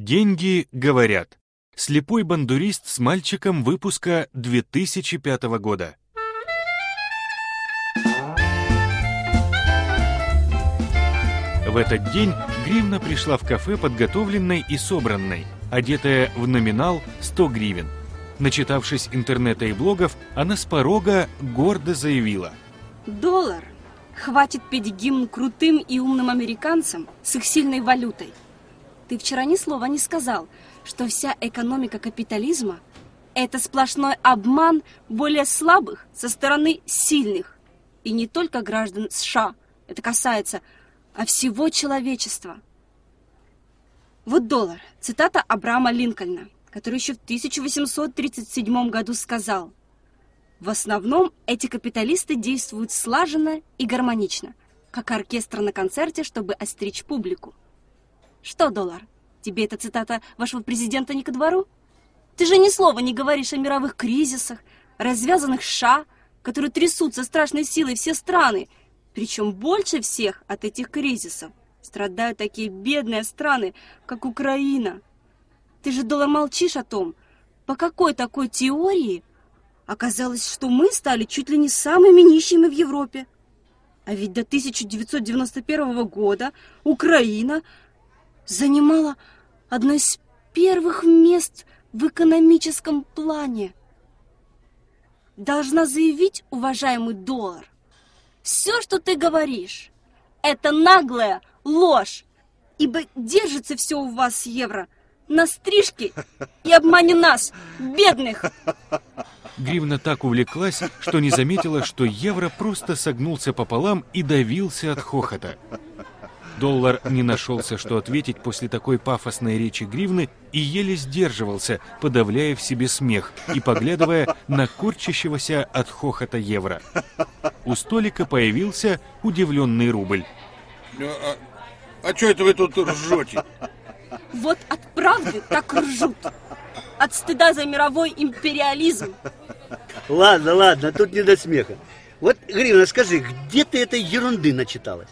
Деньги говорят. Слепой бандурист с мальчиком выпуска 2005 года. В этот день Гривна пришла в кафе подготовленной и собранной, одетая в номинал 100 гривен. Начитавшись интернета и блогов, она с порога гордо заявила. Доллар. Хватит петь гимн крутым и умным американцам с их сильной валютой. Ты вчера ни слова не сказал, что вся экономика капитализма – это сплошной обман более слабых со стороны сильных. И не только граждан США. Это касается а всего человечества. Вот доллар, цитата Абрама Линкольна, который еще в 1837 году сказал, «В основном эти капиталисты действуют слаженно и гармонично, как оркестр на концерте, чтобы остричь публику». Что, доллар, тебе эта цитата вашего президента не ко двору? Ты же ни слова не говоришь о мировых кризисах, развязанных ша, которые трясутся страшной силой все страны, причем больше всех от этих кризисов страдают такие бедные страны, как Украина. Ты же, Доллар, молчишь о том, по какой такой теории оказалось, что мы стали чуть ли не самыми нищими в Европе. А ведь до 1991 года Украина занимала одно из первых мест в экономическом плане. Должна заявить, уважаемый доллар, все, что ты говоришь, это наглая ложь, ибо держится все у вас евро на стрижке и обмане нас, бедных. Гривна так увлеклась, что не заметила, что евро просто согнулся пополам и давился от хохота. Доллар не нашелся, что ответить после такой пафосной речи гривны и еле сдерживался, подавляя в себе смех и поглядывая на корчащегося от хохота евро. У столика появился удивленный рубль. А, а, а что это вы тут ржете? Вот от правды так ржут. От стыда за мировой империализм. Ладно, ладно, тут не до смеха. Вот, Гривна, скажи, где ты этой ерунды начиталась?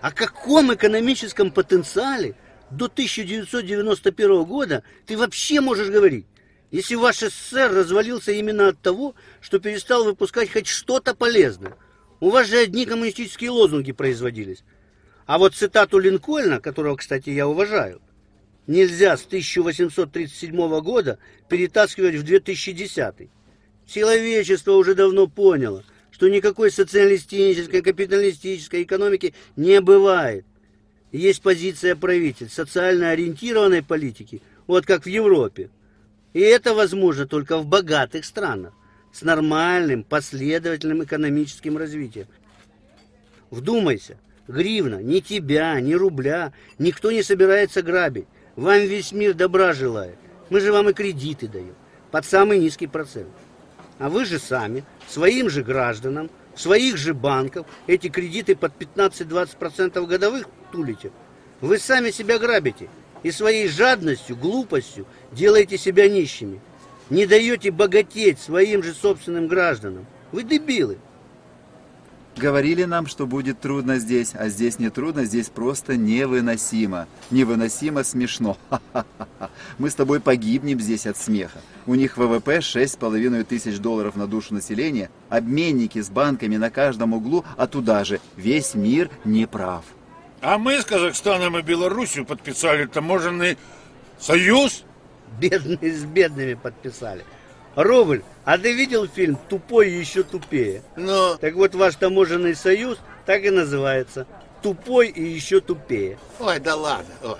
О каком экономическом потенциале до 1991 года ты вообще можешь говорить? Если ваш СССР развалился именно от того, что перестал выпускать хоть что-то полезное. У вас же одни коммунистические лозунги производились. А вот цитату Линкольна, которого, кстати, я уважаю, нельзя с 1837 года перетаскивать в 2010. Человечество уже давно поняло – что никакой социалистической, капиталистической экономики не бывает. Есть позиция правитель социально ориентированной политики, вот как в Европе. И это возможно только в богатых странах с нормальным, последовательным экономическим развитием. Вдумайся, гривна, ни тебя, ни рубля, никто не собирается грабить. Вам весь мир добра желает. Мы же вам и кредиты даем под самый низкий процент. А вы же сами, своим же гражданам, своих же банков эти кредиты под 15-20% годовых тулите. Вы сами себя грабите и своей жадностью, глупостью делаете себя нищими. Не даете богатеть своим же собственным гражданам. Вы дебилы. Говорили нам, что будет трудно здесь, а здесь не трудно, здесь просто невыносимо. Невыносимо смешно. Мы с тобой погибнем здесь от смеха. У них ВВП 6,5 тысяч долларов на душу населения, обменники с банками на каждом углу, а туда же весь мир не прав. А мы с Казахстаном и Белоруссией подписали таможенный союз. Бедные с бедными подписали. Рубль, а ты видел фильм «Тупой и еще тупее»? Ну? Так вот, ваш таможенный союз так и называется. «Тупой и еще тупее». Ой, да ладно. Ой.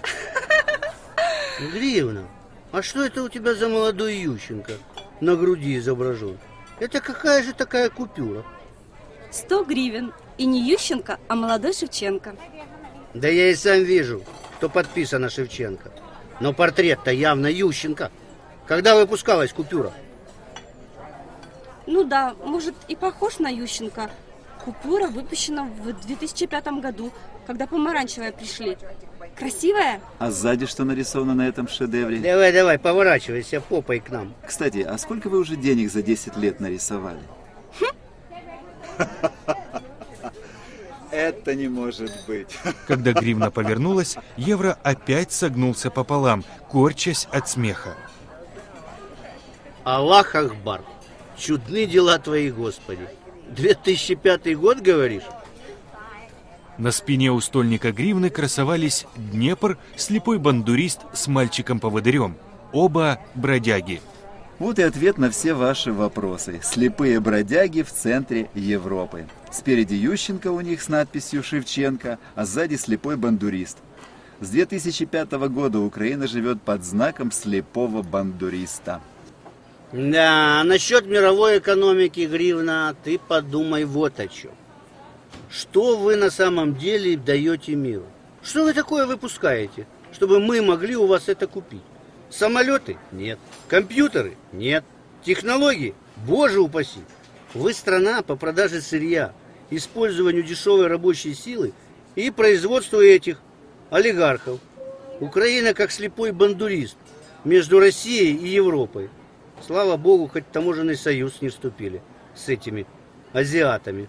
Гривна, а что это у тебя за молодой Ющенко на груди изображен? Это какая же такая купюра? Сто гривен. И не Ющенко, а молодой Шевченко. Да я и сам вижу, что подписано Шевченко. Но портрет-то явно Ющенко. Когда выпускалась купюра? Ну да, может и похож на Ющенко. Купюра выпущена в 2005 году, когда помаранчевая пришли. Красивая? А сзади что нарисовано на этом шедевре? Давай, давай, поворачивайся попой к нам. Кстати, а сколько вы уже денег за 10 лет нарисовали? Это не может быть. Когда гривна повернулась, евро опять согнулся пополам, корчась от смеха. Аллах Ахбар. Чудны дела твои, Господи. 2005 год, говоришь? На спине у стольника гривны красовались Днепр, слепой бандурист с мальчиком-поводырем. Оба бродяги. Вот и ответ на все ваши вопросы. Слепые бродяги в центре Европы. Спереди Ющенко у них с надписью «Шевченко», а сзади слепой бандурист. С 2005 года Украина живет под знаком слепого бандуриста. Да, насчет мировой экономики, Гривна, ты подумай вот о чем. Что вы на самом деле даете миру? Что вы такое выпускаете, чтобы мы могли у вас это купить? Самолеты? Нет. Компьютеры? Нет. Технологии? Боже упаси. Вы страна по продаже сырья, использованию дешевой рабочей силы и производству этих олигархов. Украина как слепой бандурист между Россией и Европой. Слава богу, хоть таможенный союз не вступили с этими азиатами.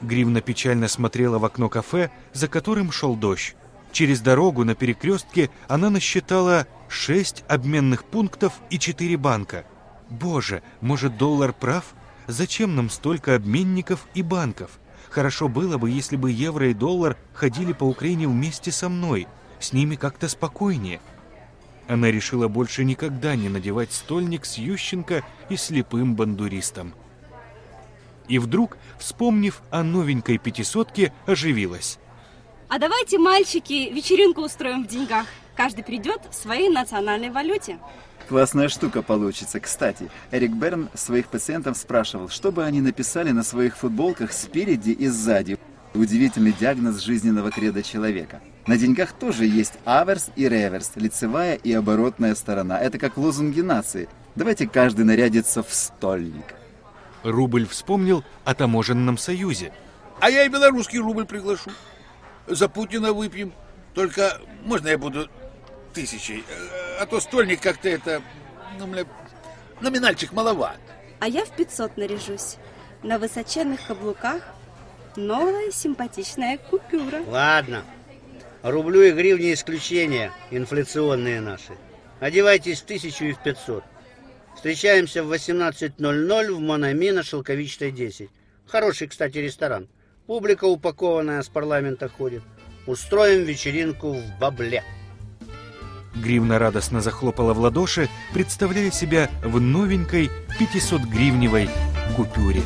Гривна печально смотрела в окно кафе, за которым шел дождь. Через дорогу на перекрестке она насчитала шесть обменных пунктов и четыре банка. Боже, может, доллар прав? Зачем нам столько обменников и банков? Хорошо было бы, если бы евро и доллар ходили по Украине вместе со мной. С ними как-то спокойнее. Она решила больше никогда не надевать стольник с Ющенко и слепым бандуристом. И вдруг, вспомнив о новенькой пятисотке, оживилась. А давайте, мальчики, вечеринку устроим в деньгах. Каждый придет в своей национальной валюте. Классная штука получится. Кстати, Эрик Берн своих пациентов спрашивал, что бы они написали на своих футболках спереди и сзади. Удивительный диагноз жизненного креда человека. На деньгах тоже есть аверс и реверс, лицевая и оборотная сторона. Это как лозунги нации. Давайте каждый нарядится в стольник. Рубль вспомнил о таможенном союзе. А я и белорусский рубль приглашу. За Путина выпьем. Только можно я буду тысячей? А то стольник как-то это... Ну, бля, номинальчик маловат. А я в 500 наряжусь. На высоченных каблуках новая симпатичная купюра. Ладно. Рублю и гривни исключения, инфляционные наши. Одевайтесь в тысячу и в 500. Встречаемся в 18.00 в Монами на Шелковичной 10. Хороший, кстати, ресторан. Публика упакованная с парламента ходит. Устроим вечеринку в бабле. Гривна радостно захлопала в ладоши, представляя себя в новенькой 500-гривневой купюре.